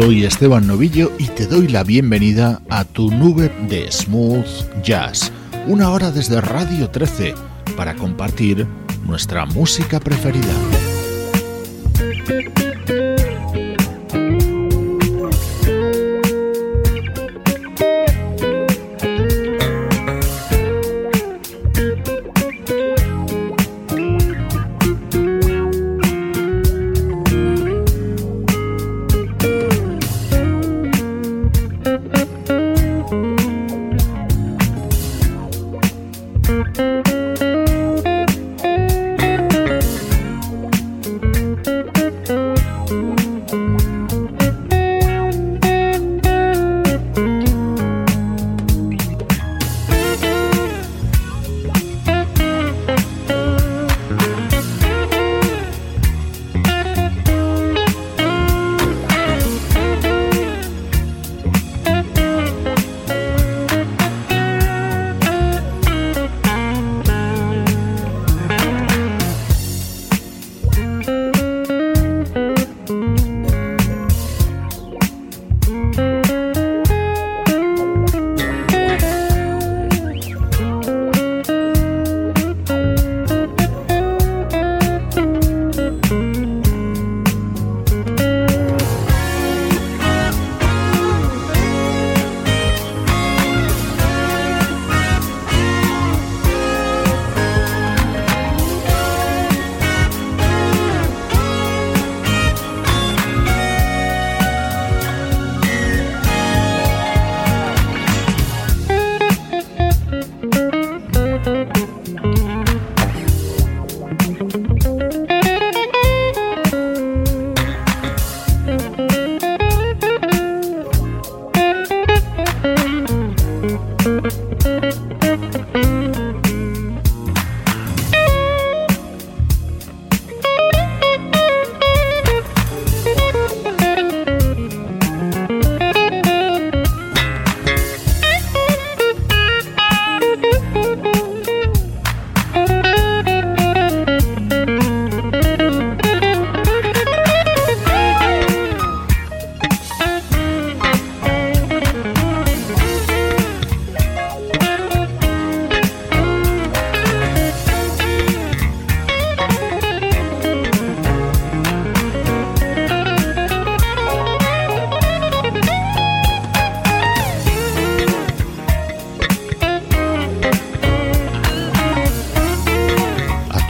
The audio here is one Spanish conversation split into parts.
Soy Esteban Novillo y te doy la bienvenida a tu nube de smooth jazz. Una hora desde Radio 13 para compartir nuestra música preferida.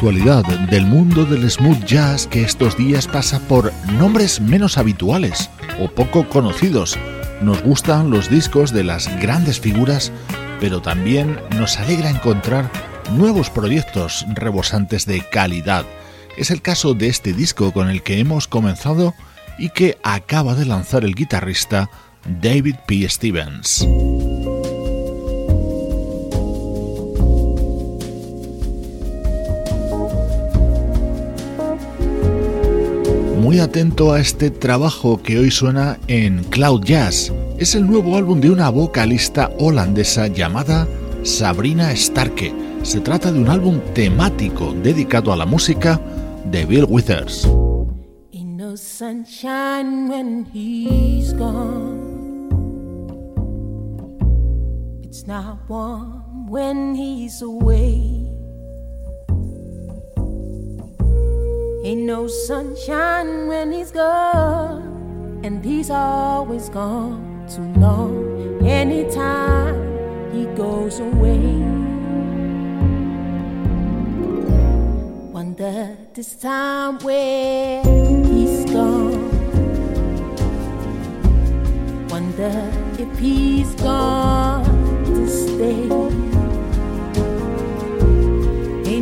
Del mundo del smooth jazz que estos días pasa por nombres menos habituales o poco conocidos. Nos gustan los discos de las grandes figuras, pero también nos alegra encontrar nuevos proyectos rebosantes de calidad. Es el caso de este disco con el que hemos comenzado y que acaba de lanzar el guitarrista David P. Stevens. Muy atento a este trabajo que hoy suena en Cloud Jazz. Es el nuevo álbum de una vocalista holandesa llamada Sabrina Starke. Se trata de un álbum temático dedicado a la música de Bill Withers. Ain't no sunshine when he's gone. and he's always gone too long. Anytime he goes away, wonder this time where he's gone. Wonder if he's gone to stay.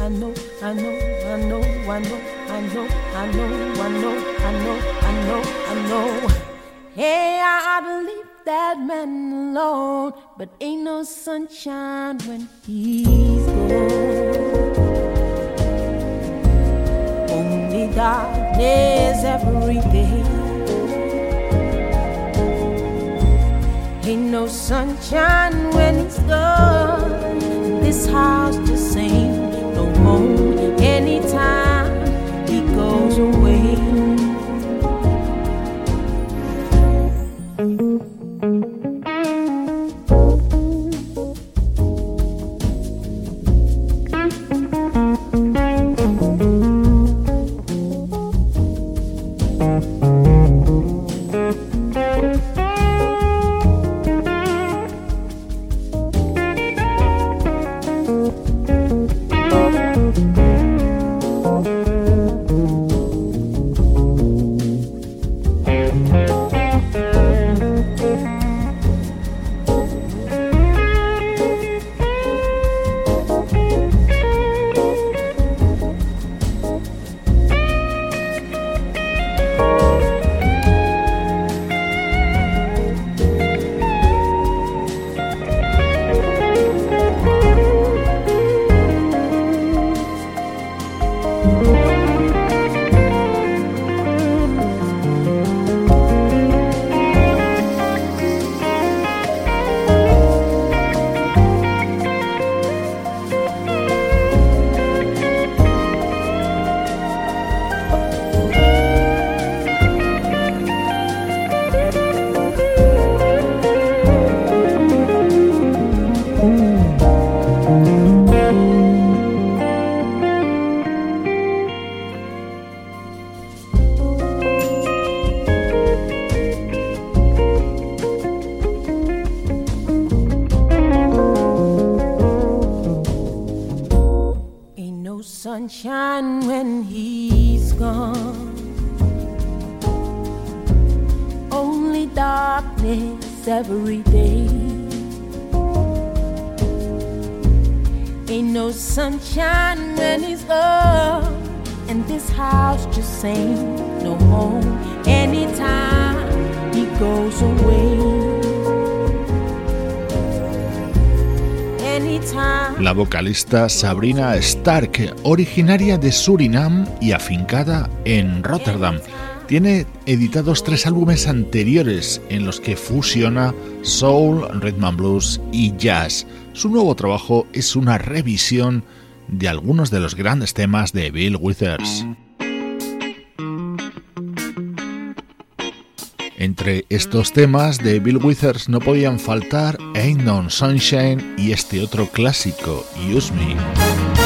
I know, I know, I know, I know, I know, I know, I know, I know, I know. Hey, I ought to leave that man alone, but ain't no sunshine when he's gone. Only darkness every day. Ain't no sunshine when he's gone. This house just ain't anytime he goes away. Sabrina Stark, originaria de Surinam y afincada en Rotterdam, tiene editados tres álbumes anteriores en los que fusiona soul, rhythm and blues y jazz. Su nuevo trabajo es una revisión de algunos de los grandes temas de Bill Withers. Entre estos temas de Bill Withers no podían faltar Ain't No Sunshine y este otro clásico, Use Me.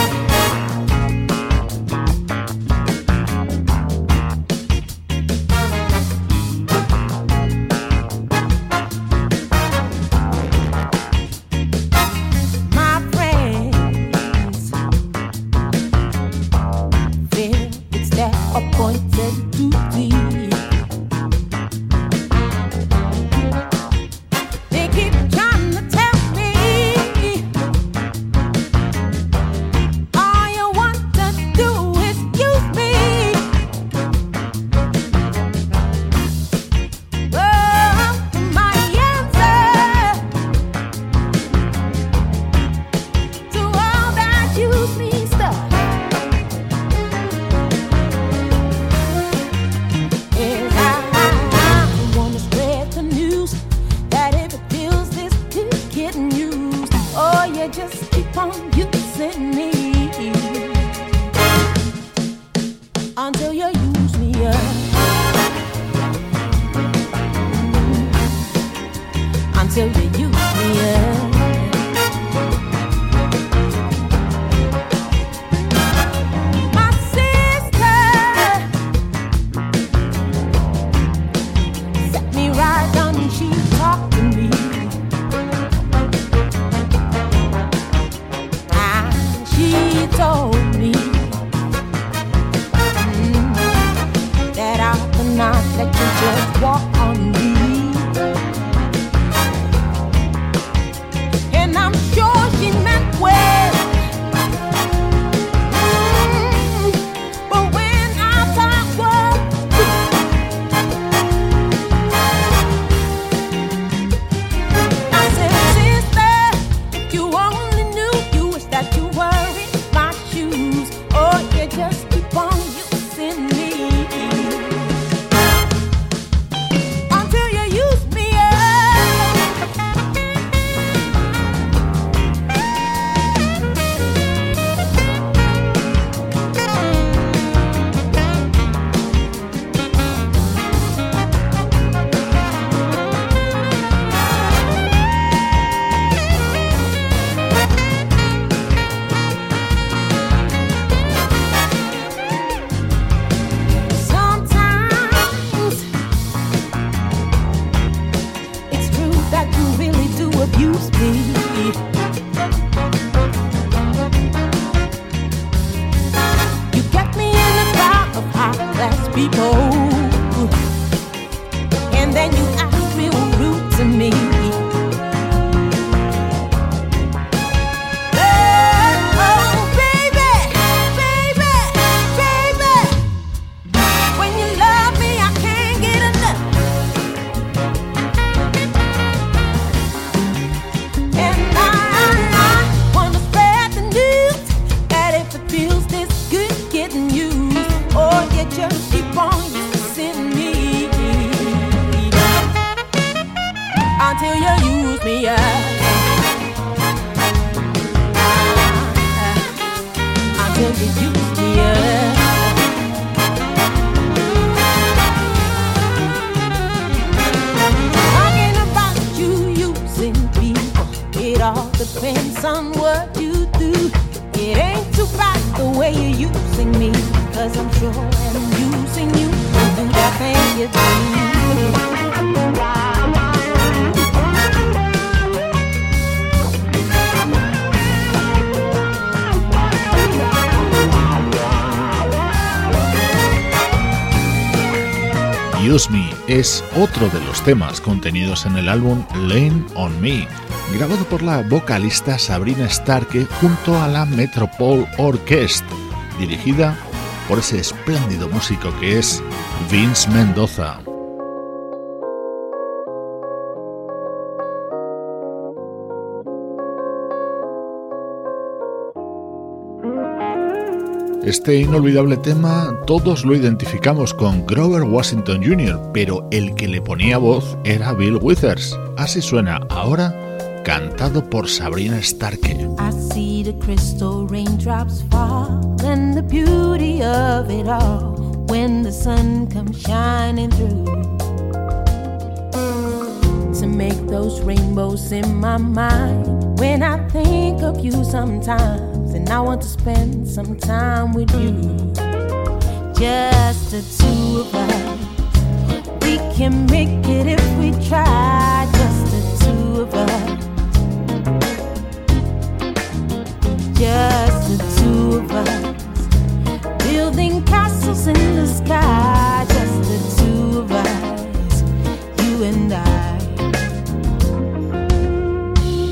Me es otro de los temas contenidos en el álbum Lane on Me, grabado por la vocalista Sabrina Starke junto a la Metropole Orchestra, dirigida por ese espléndido músico que es Vince Mendoza. Este inolvidable tema todos lo identificamos con Grover Washington Jr., pero el que le ponía voz era Bill Withers. Así suena ahora, cantado por Sabrina Starke. I see the crystal raindrops fall and the beauty of it all when the sun comes shining through. To make those rainbows in my mind when I think of you sometimes. And I want to spend some time with you. Just the two of us. We can make it if we try. Just the two of us. Just the two of us. Building castles in the sky. Just the two of us. You and I.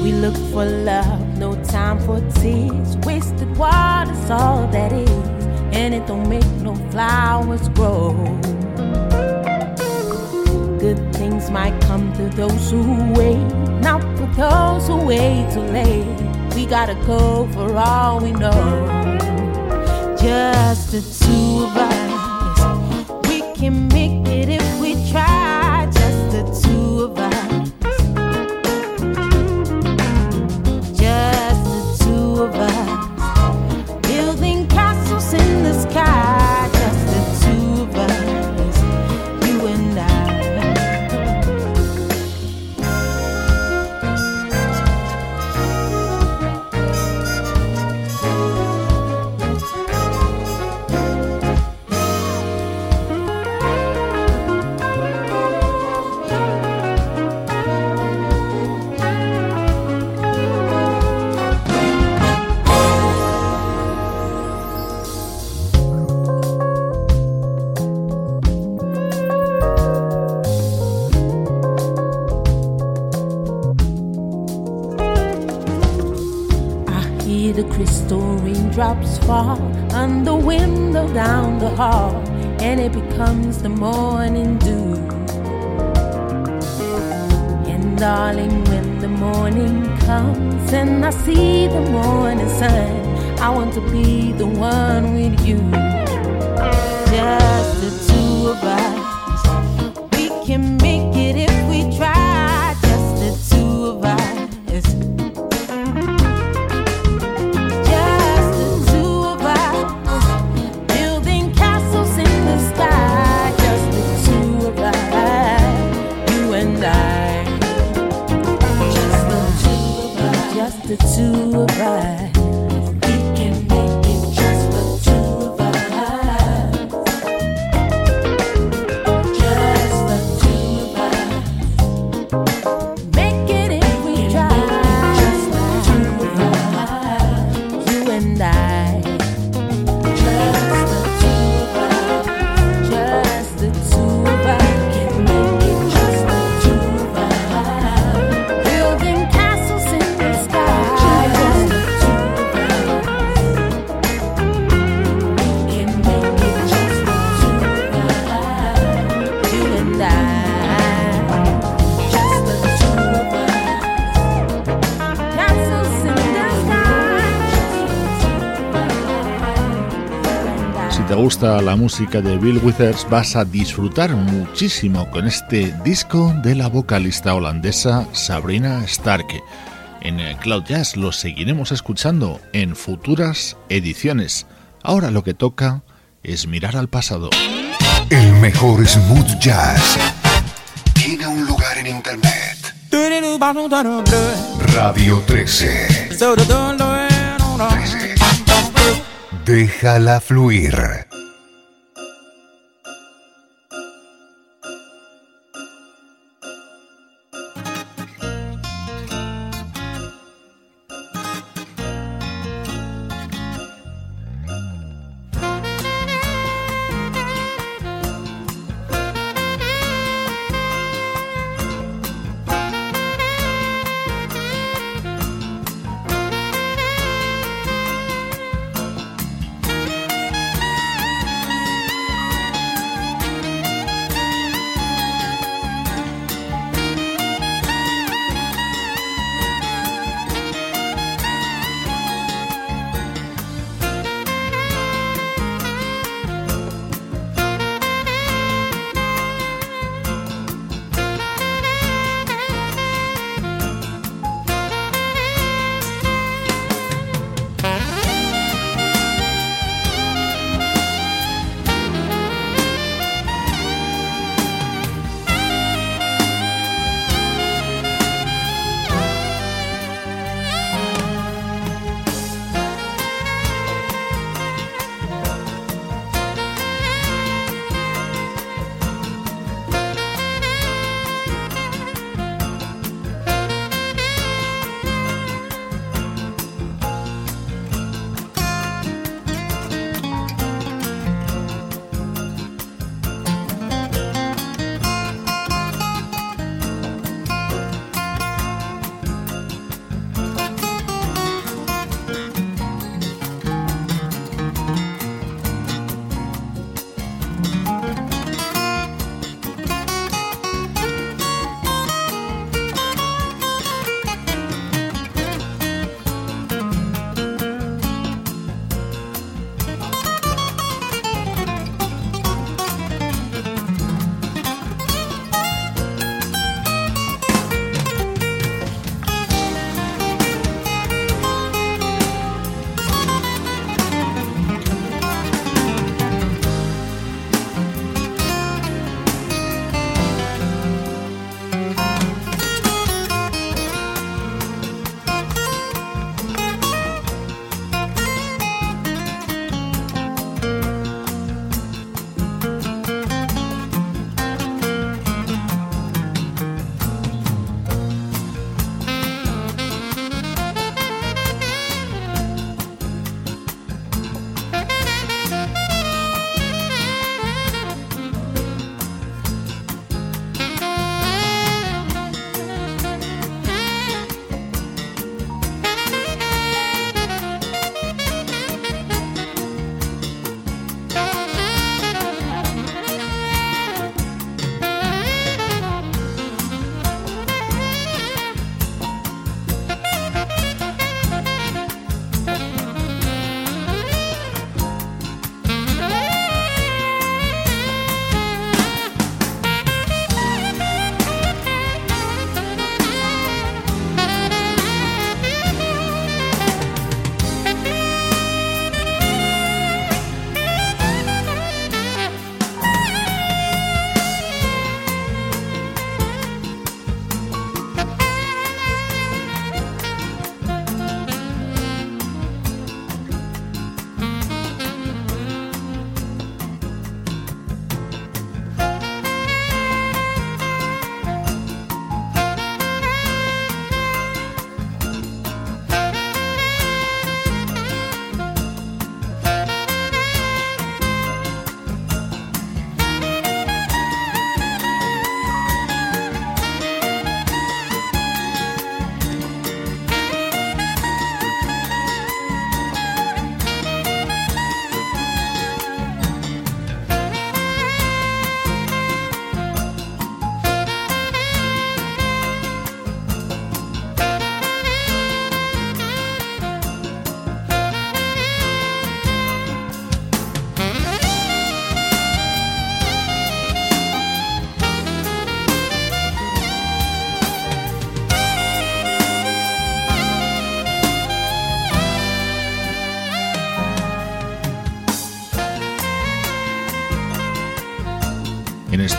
We look for love no time for tears. Wasted water's all that is, and it don't make no flowers grow. Good things might come to those who wait, not for those who wait too late. We gotta go for all we know. Just the two of us, we can make fall on the window down the hall, and it becomes the morning dew. And darling, when the morning comes and I see the morning sun, I want to be the one with you. Just gusta la música de Bill Withers vas a disfrutar muchísimo con este disco de la vocalista holandesa Sabrina Stark. En Cloud Jazz lo seguiremos escuchando en futuras ediciones. Ahora lo que toca es mirar al pasado. El mejor smooth jazz tiene un lugar en internet. Radio 13. 13. Déjala fluir.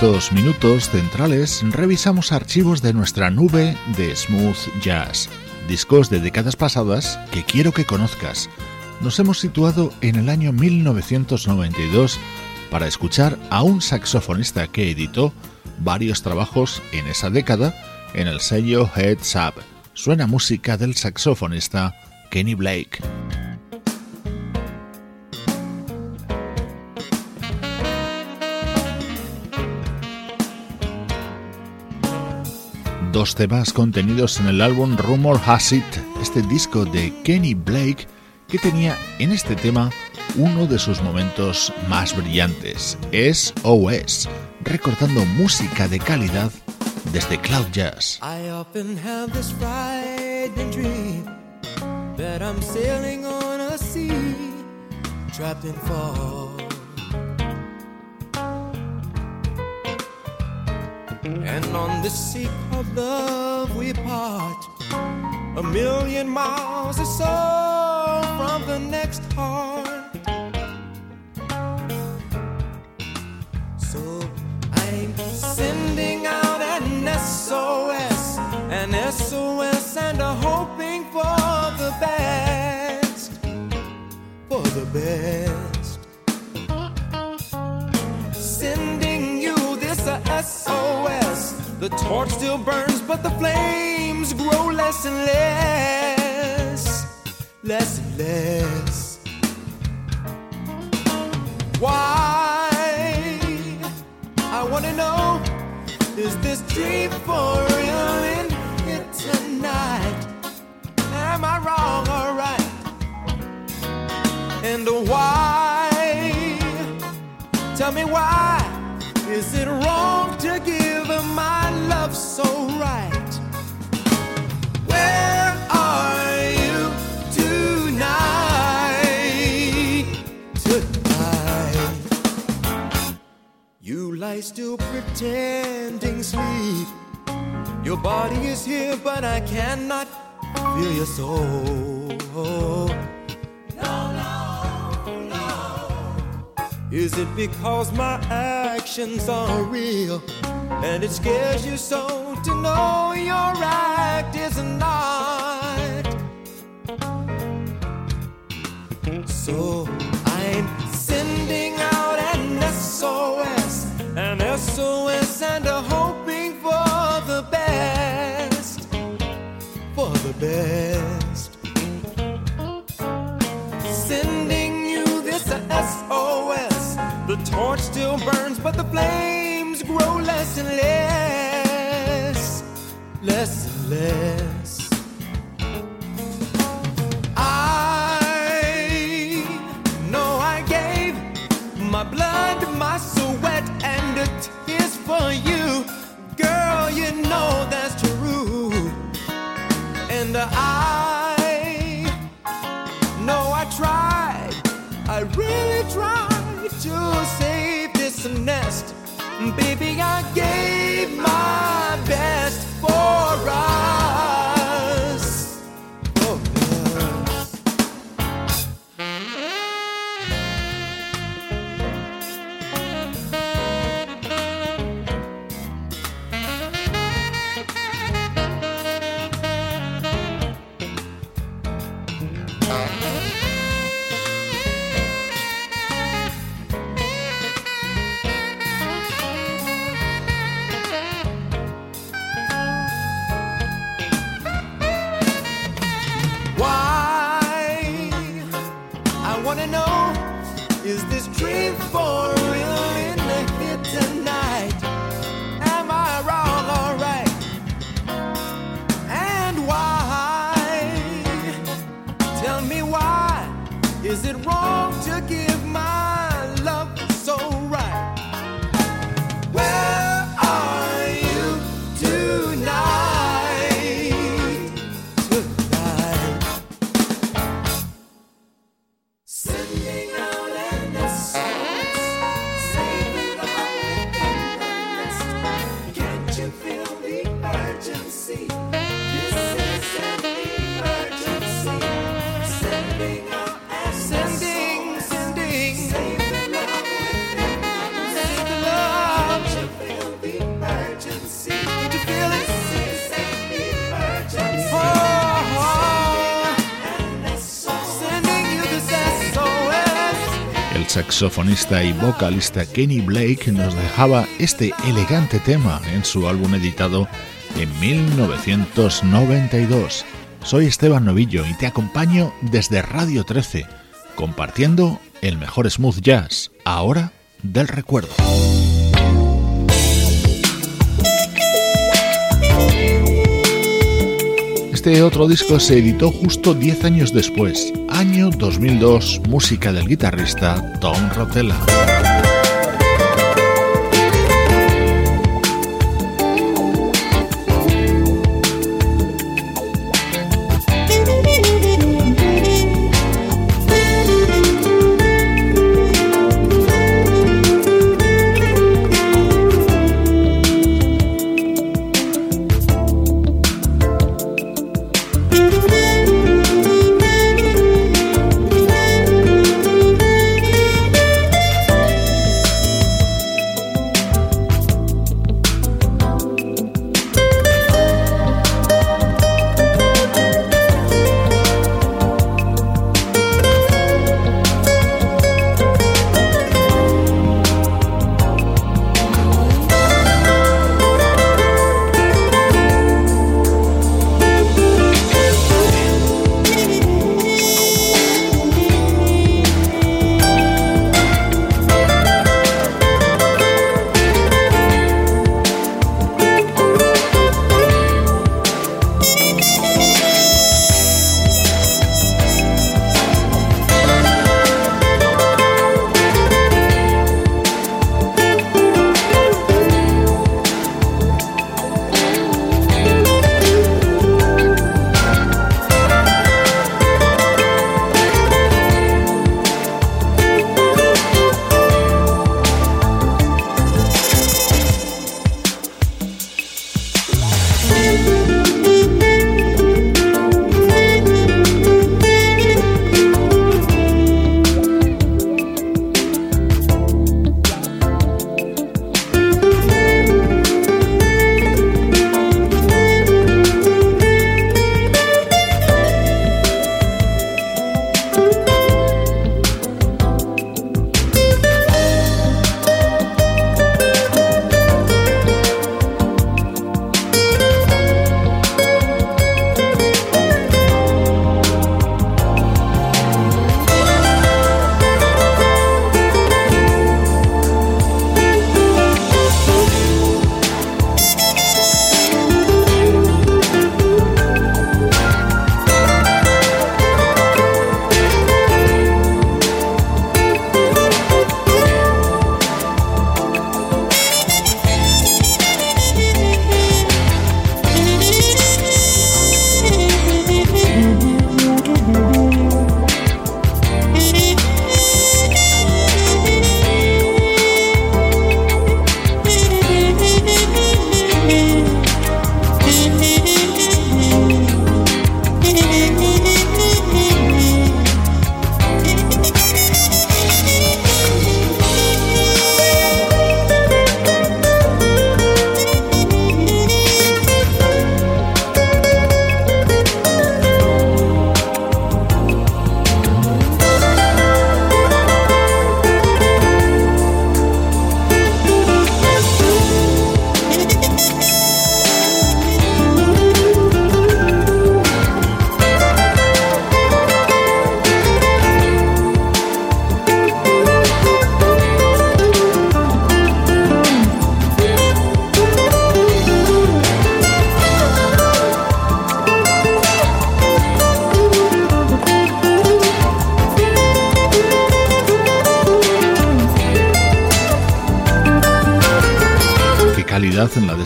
Estos minutos centrales revisamos archivos de nuestra nube de smooth jazz, discos de décadas pasadas que quiero que conozcas. Nos hemos situado en el año 1992 para escuchar a un saxofonista que editó varios trabajos en esa década en el sello Heads Up. Suena música del saxofonista Kenny Blake. Dos temas contenidos en el álbum Rumor Has It, este disco de Kenny Blake que tenía en este tema uno de sus momentos más brillantes, es OS, recordando música de calidad desde Cloud Jazz. And on this sea called love we part A million miles or so from the next heart. So I'm sending out an SOS An SOS and a hoping for the best For the best the torch still burns, but the flames grow less and less, less and less. Why? I wanna know, is this dream for real in here tonight? Am I wrong or right? And why? Tell me why is it wrong to give my love still pretending sleep. Your body is here, but I cannot feel your soul. No, no, no. Is it because my actions are real and it scares you so to know your act is not? So SOS, and a hoping for the best, for the best. Sending you this SOS. The torch still burns, but the flames grow less and less, less and less. Know that's true. And I know I tried, I really tried to save this nest. Baby, I gave my best for us. Saxofonista y vocalista Kenny Blake nos dejaba este elegante tema en su álbum editado en 1992. Soy Esteban Novillo y te acompaño desde Radio 13, compartiendo el mejor smooth jazz, ahora del recuerdo. Este otro disco se editó justo 10 años después, año 2002, música del guitarrista Tom Rotella.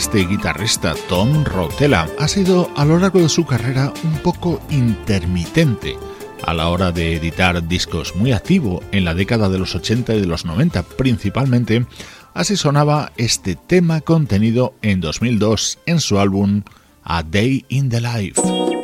Este guitarrista Tom Rotella. Ha sido a lo largo de su carrera un poco intermitente a la hora de editar discos, muy activo en la década de los 80 y de los 90 principalmente. Así sonaba este tema contenido en 2002 en su álbum A Day in the Life.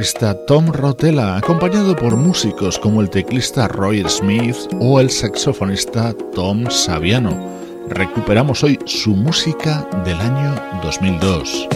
Guitarrista Tom Rotella, acompañado por músicos como el teclista Roy Smith o el saxofonista Tom Saviano. Recuperamos hoy su música del año 2002.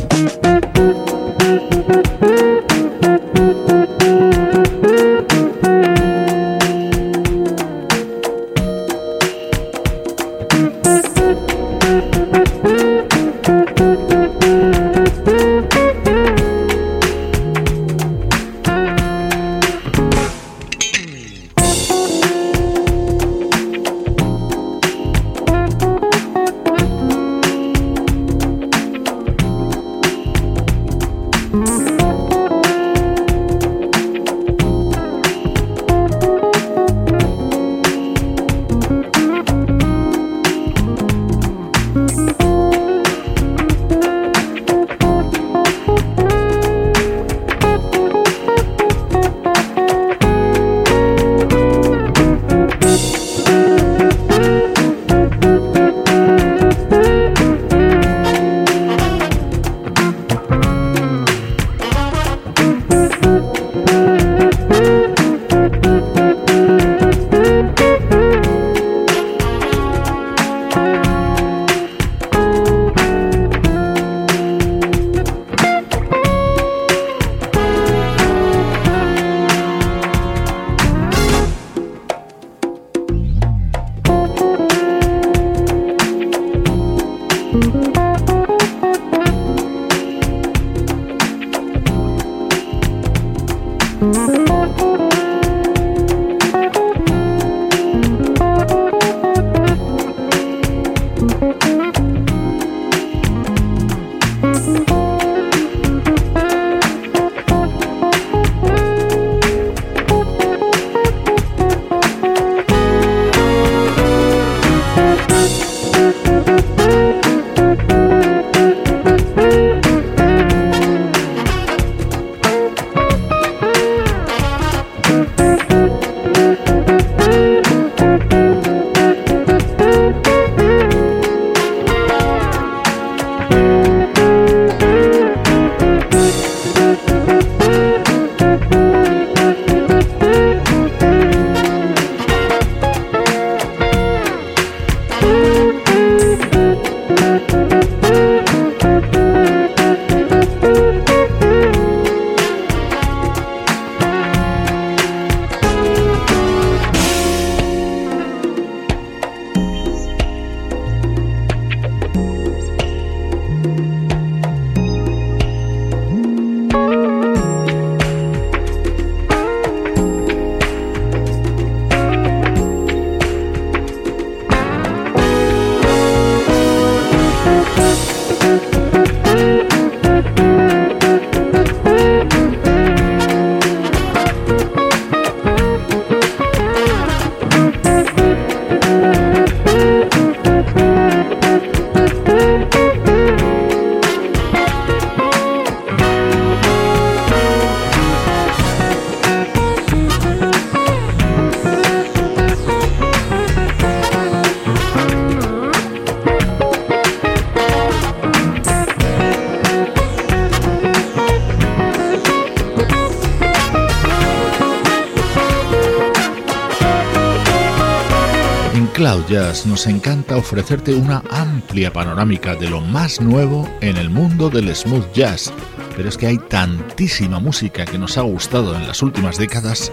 Nos encanta ofrecerte una amplia panorámica de lo más nuevo en el mundo del smooth jazz, pero es que hay tantísima música que nos ha gustado en las últimas décadas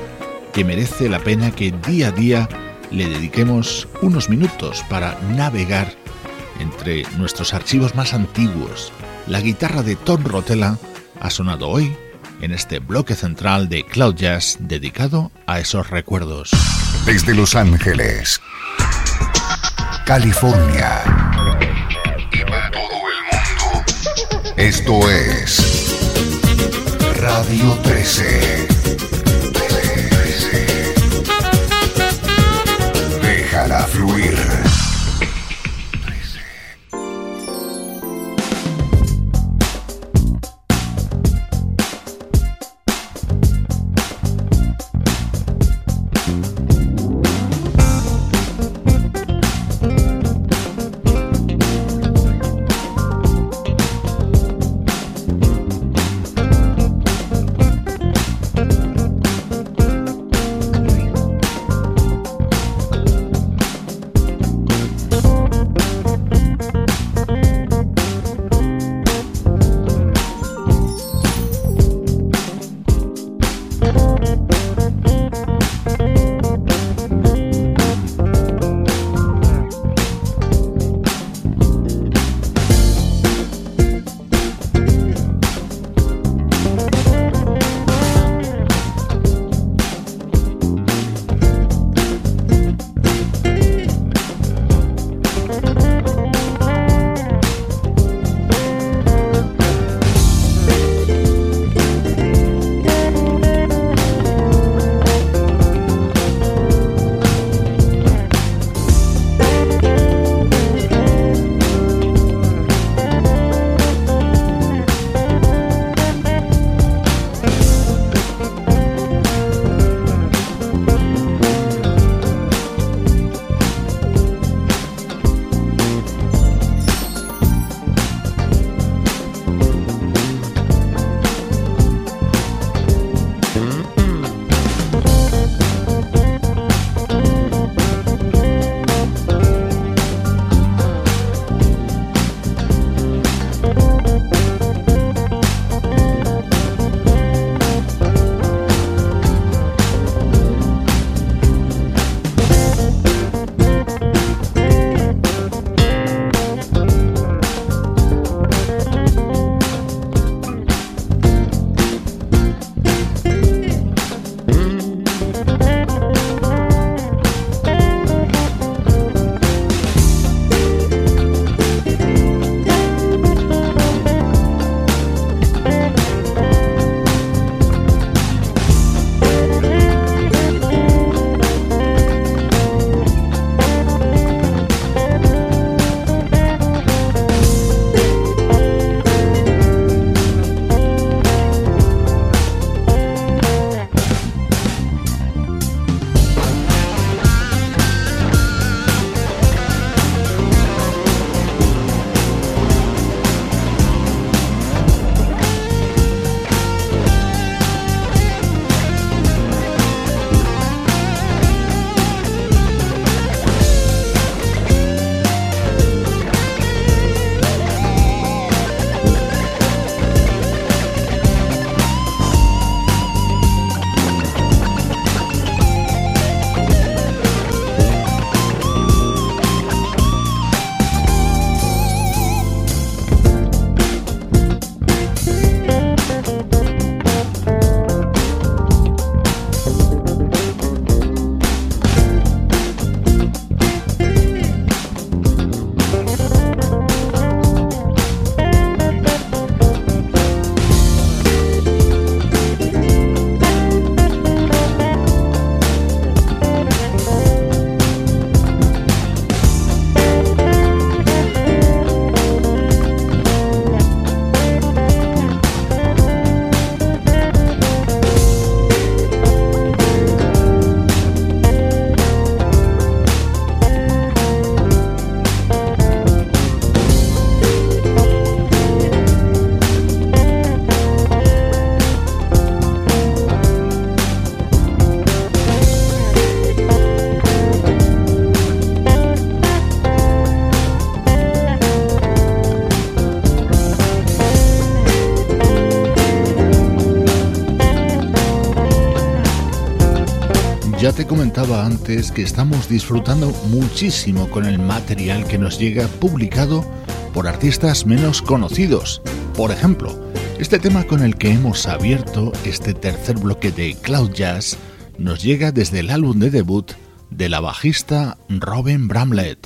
que merece la pena que día a día le dediquemos unos minutos para navegar entre nuestros archivos más antiguos. La guitarra de Tom Rotella ha sonado hoy en este bloque central de Cloud Jazz dedicado a esos recuerdos. Desde Los Ángeles, California y para todo el mundo, esto es Radio 13. Déjala fluir. Antes que estamos disfrutando muchísimo con el material que nos llega publicado por artistas menos conocidos. Por ejemplo, este tema con el que hemos abierto este tercer bloque de Cloud Jazz nos llega desde el álbum de debut de la bajista Robin Bramlett.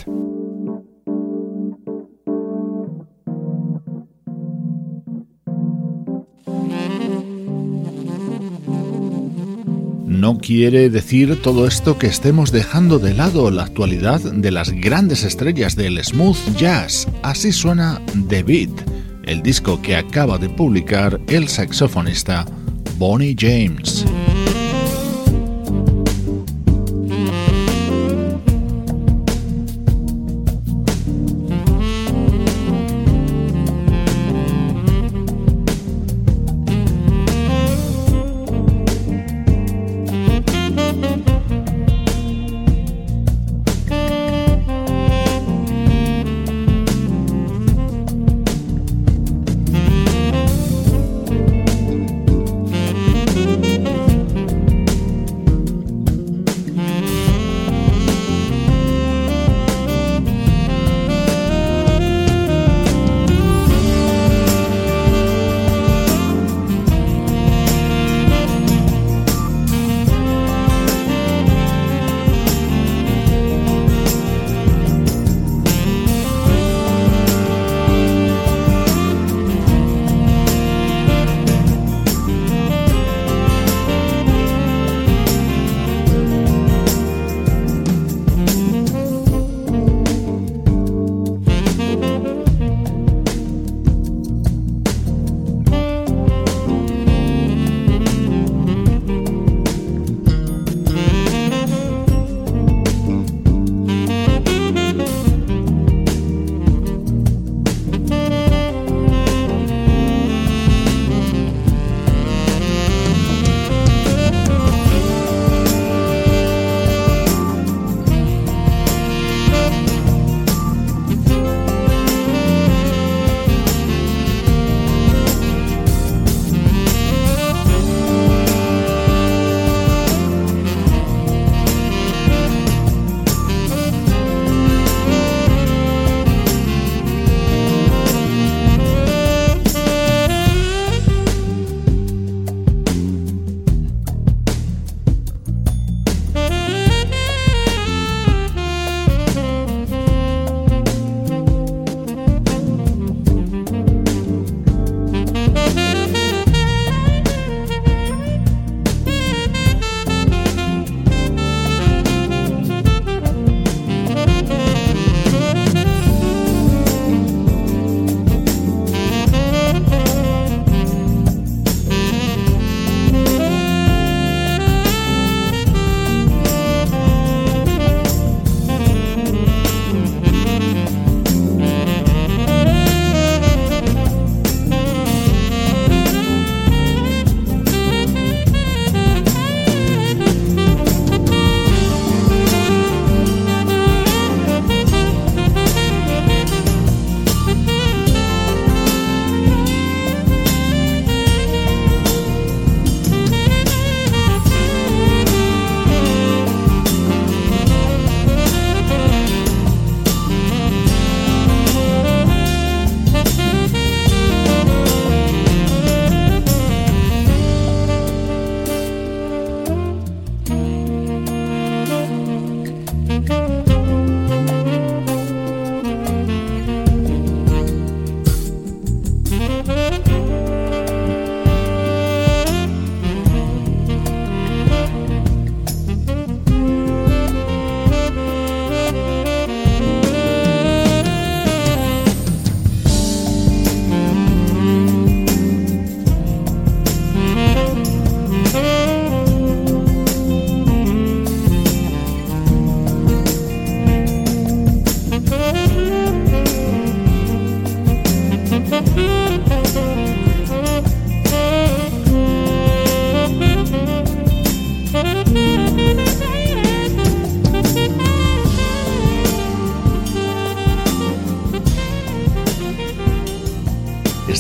Quiere decir todo esto que estemos dejando de lado la actualidad de las grandes estrellas del smooth jazz. Así suena The Beat, el disco que acaba de publicar el saxofonista Bonnie James.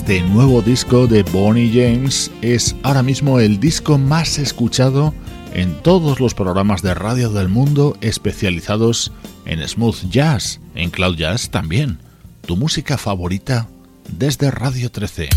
Este nuevo disco de Bonnie James es ahora mismo el disco más escuchado en todos los programas de radio del mundo especializados en smooth jazz, en cloud jazz también. Tu música favorita desde Radio 13.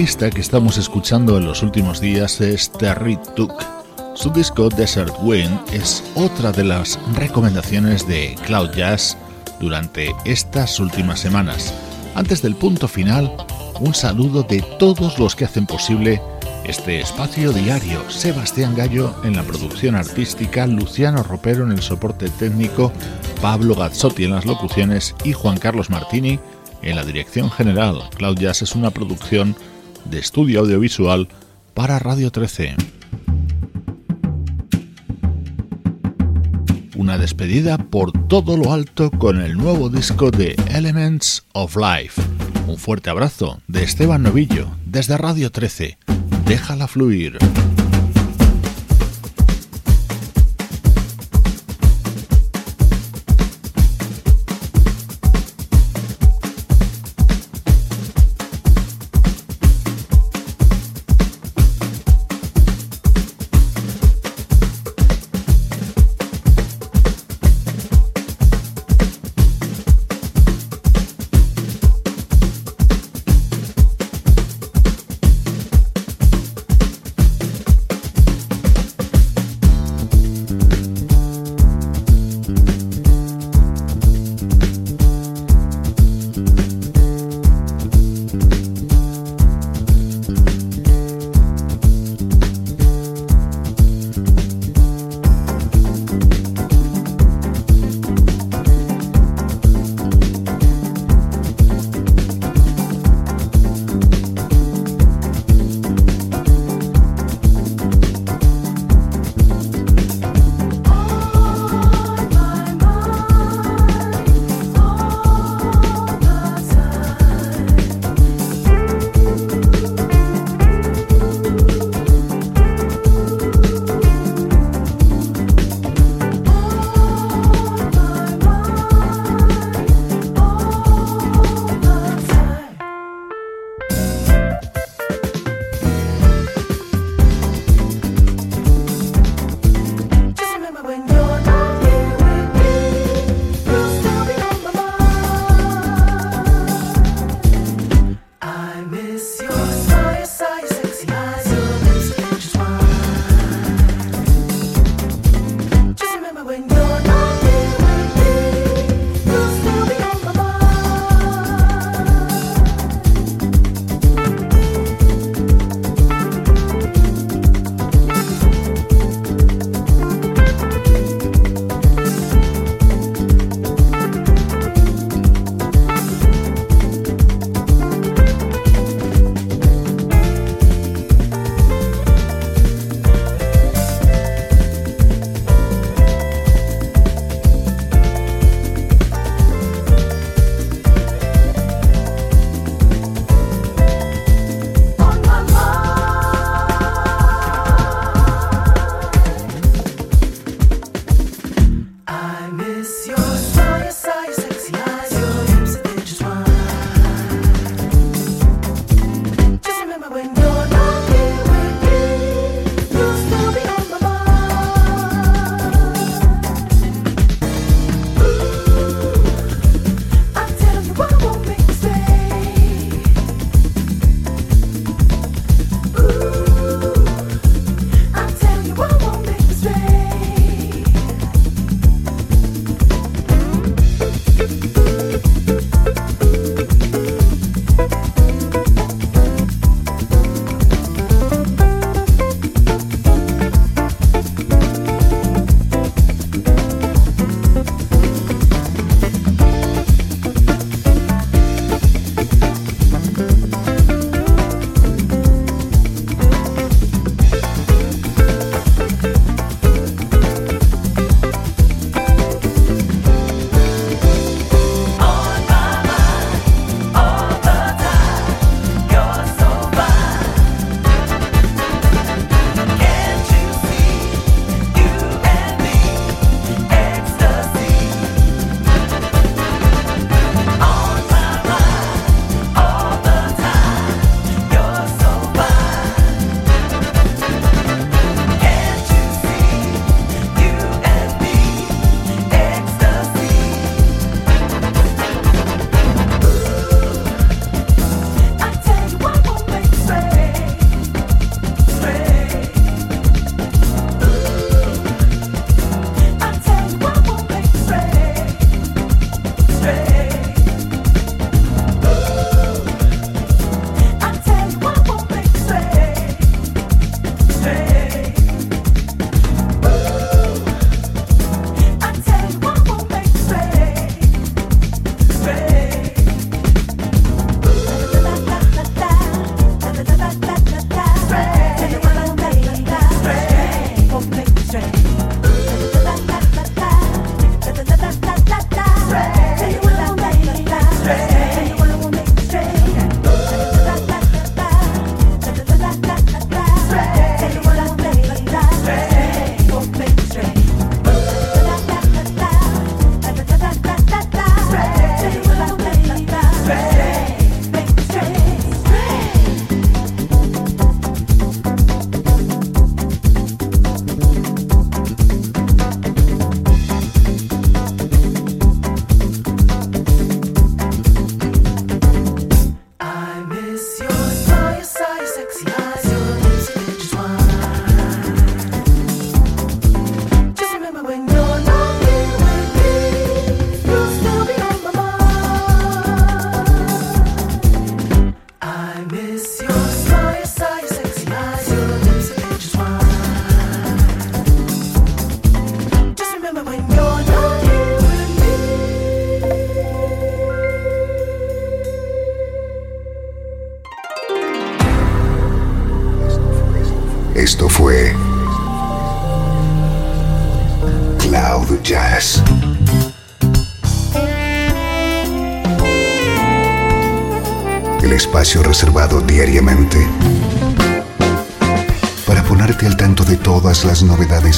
Bajista que estamos escuchando en los últimos días es Terry Took. Su disco Desert Wind es otra de las recomendaciones de Cloud Jazz durante estas últimas semanas. Antes del punto final, un saludo de todos los que hacen posible este espacio diario. Sebastián Gallo en la producción artística, Luciano Ropero en el soporte técnico, Pablo Gazzotti en las locuciones y Juan Carlos Martini en la dirección general. Cloud Jazz es una producción de estudio audiovisual para Radio 13. Una despedida por todo lo alto con el nuevo disco de Elements of Life. Un fuerte abrazo de Esteban Novillo desde Radio 13. Déjala fluir.